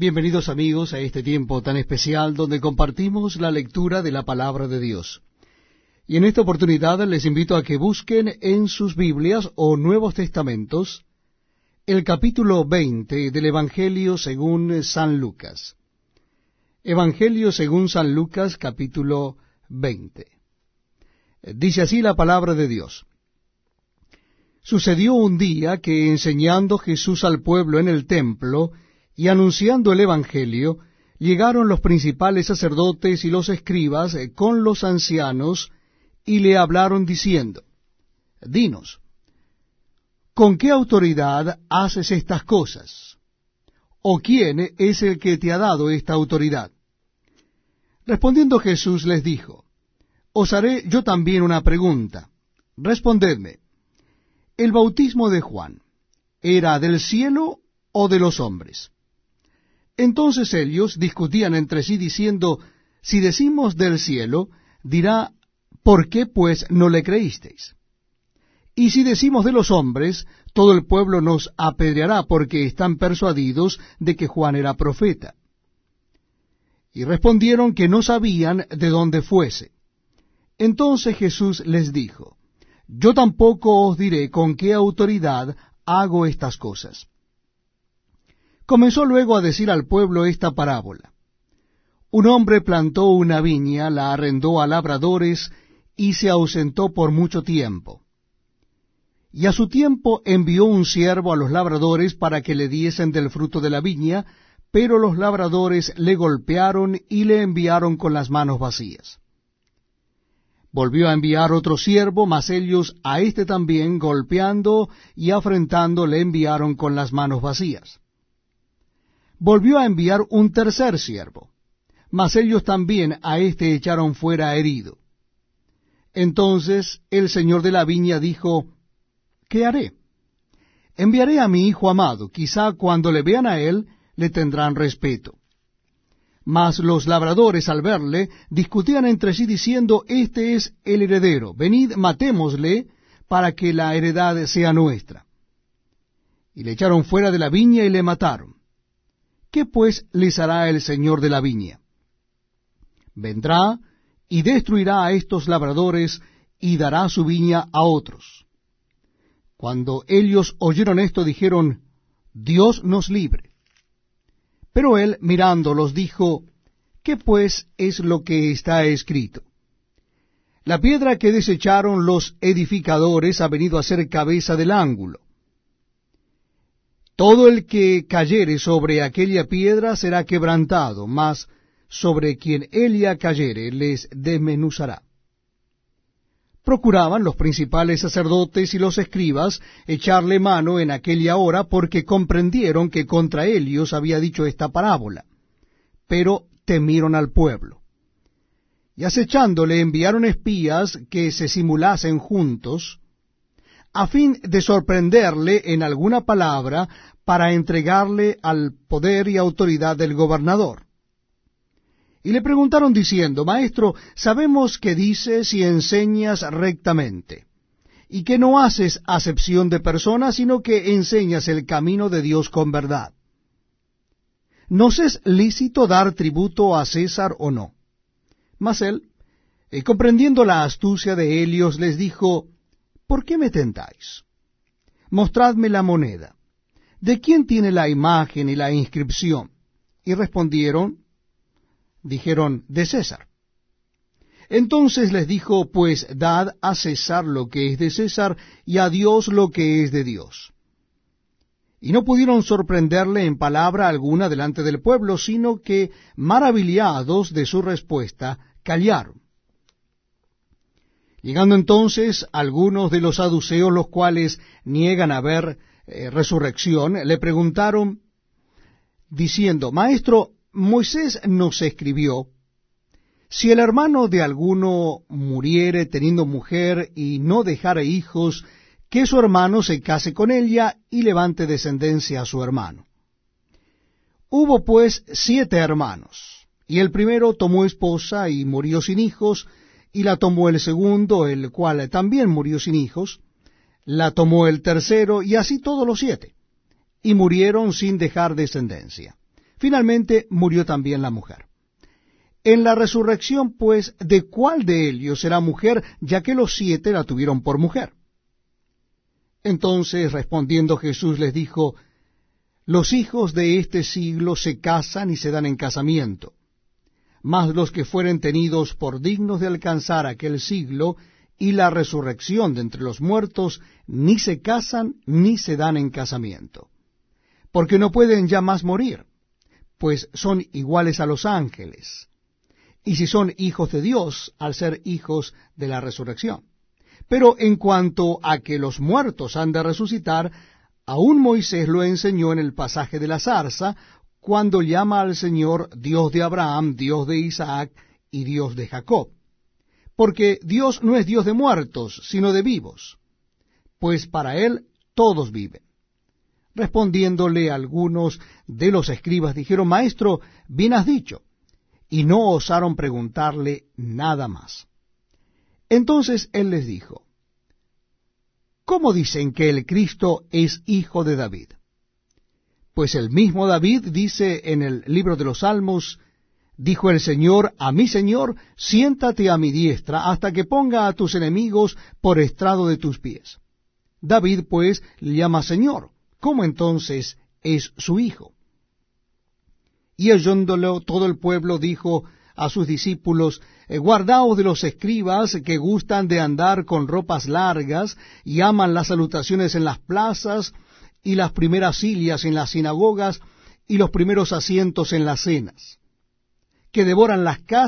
Bienvenidos amigos a este tiempo tan especial donde compartimos la lectura de la palabra de Dios. Y en esta oportunidad les invito a que busquen en sus Biblias o Nuevos Testamentos el capítulo 20 del Evangelio según San Lucas. Evangelio según San Lucas capítulo 20. Dice así la palabra de Dios. Sucedió un día que enseñando Jesús al pueblo en el templo y anunciando el Evangelio, llegaron los principales sacerdotes y los escribas con los ancianos y le hablaron diciendo, Dinos, ¿con qué autoridad haces estas cosas? ¿O quién es el que te ha dado esta autoridad? Respondiendo Jesús les dijo, Os haré yo también una pregunta. Respondedme, ¿el bautismo de Juan era del cielo o de los hombres? Entonces ellos discutían entre sí diciendo, Si decimos del cielo, dirá, ¿por qué pues no le creísteis? Y si decimos de los hombres, todo el pueblo nos apedreará porque están persuadidos de que Juan era profeta. Y respondieron que no sabían de dónde fuese. Entonces Jesús les dijo, Yo tampoco os diré con qué autoridad hago estas cosas. Comenzó luego a decir al pueblo esta parábola. Un hombre plantó una viña, la arrendó a labradores y se ausentó por mucho tiempo. Y a su tiempo envió un siervo a los labradores para que le diesen del fruto de la viña, pero los labradores le golpearon y le enviaron con las manos vacías. Volvió a enviar otro siervo, mas ellos a éste también, golpeando y afrentando, le enviaron con las manos vacías. Volvió a enviar un tercer siervo, mas ellos también a éste echaron fuera herido. Entonces el señor de la viña dijo, ¿qué haré? Enviaré a mi hijo amado, quizá cuando le vean a él le tendrán respeto. Mas los labradores al verle discutían entre sí diciendo, Este es el heredero, venid matémosle para que la heredad sea nuestra. Y le echaron fuera de la viña y le mataron. ¿Qué pues les hará el señor de la viña? Vendrá y destruirá a estos labradores y dará su viña a otros. Cuando ellos oyeron esto, dijeron, Dios nos libre. Pero él, mirándolos, dijo, ¿qué pues es lo que está escrito? La piedra que desecharon los edificadores ha venido a ser cabeza del ángulo. Todo el que cayere sobre aquella piedra será quebrantado, mas sobre quien ella cayere les desmenuzará procuraban los principales sacerdotes y los escribas echarle mano en aquella hora porque comprendieron que contra ellos había dicho esta parábola, pero temieron al pueblo. Y acechándole enviaron espías que se simulasen juntos, a fin de sorprenderle en alguna palabra para entregarle al poder y autoridad del gobernador. Y le preguntaron diciendo, Maestro, sabemos que dices y enseñas rectamente, y que no haces acepción de personas, sino que enseñas el camino de Dios con verdad. ¿Nos es lícito dar tributo a César o no? Mas él, eh, comprendiendo la astucia de Helios, les dijo, ¿por qué me tentáis? Mostradme la moneda. ¿De quién tiene la imagen y la inscripción? Y respondieron, dijeron, de César. Entonces les dijo, pues dad a César lo que es de César y a Dios lo que es de Dios. Y no pudieron sorprenderle en palabra alguna delante del pueblo, sino que, maravillados de su respuesta, callaron. Llegando entonces algunos de los saduceos, los cuales niegan haber eh, resurrección, le preguntaron, diciendo, Maestro, Moisés nos escribió, si el hermano de alguno muriere teniendo mujer y no dejare hijos, que su hermano se case con ella y levante descendencia a su hermano. Hubo pues siete hermanos, y el primero tomó esposa y murió sin hijos, y la tomó el segundo, el cual también murió sin hijos, la tomó el tercero, y así todos los siete, y murieron sin dejar descendencia. Finalmente murió también la mujer. En la resurrección, pues, ¿de cuál de ellos será mujer, ya que los siete la tuvieron por mujer? Entonces, respondiendo Jesús, les dijo, Los hijos de este siglo se casan y se dan en casamiento, mas los que fueren tenidos por dignos de alcanzar aquel siglo y la resurrección de entre los muertos, ni se casan ni se dan en casamiento, porque no pueden ya más morir, pues son iguales a los ángeles y si son hijos de Dios al ser hijos de la resurrección. Pero en cuanto a que los muertos han de resucitar, aún Moisés lo enseñó en el pasaje de la zarza, cuando llama al Señor Dios de Abraham, Dios de Isaac y Dios de Jacob. Porque Dios no es Dios de muertos, sino de vivos, pues para Él todos viven. Respondiéndole algunos de los escribas dijeron, Maestro, bien has dicho y no osaron preguntarle nada más. Entonces él les dijo, ¿Cómo dicen que el Cristo es hijo de David? Pues el mismo David dice en el libro de los Salmos, dijo el Señor a mi Señor, siéntate a mi diestra hasta que ponga a tus enemigos por estrado de tus pies. David pues le llama Señor, ¿cómo entonces es su hijo? Y oyéndolo todo el pueblo dijo a sus discípulos, eh, guardaos de los escribas que gustan de andar con ropas largas y aman las salutaciones en las plazas y las primeras sillas en las sinagogas y los primeros asientos en las cenas, que devoran las casas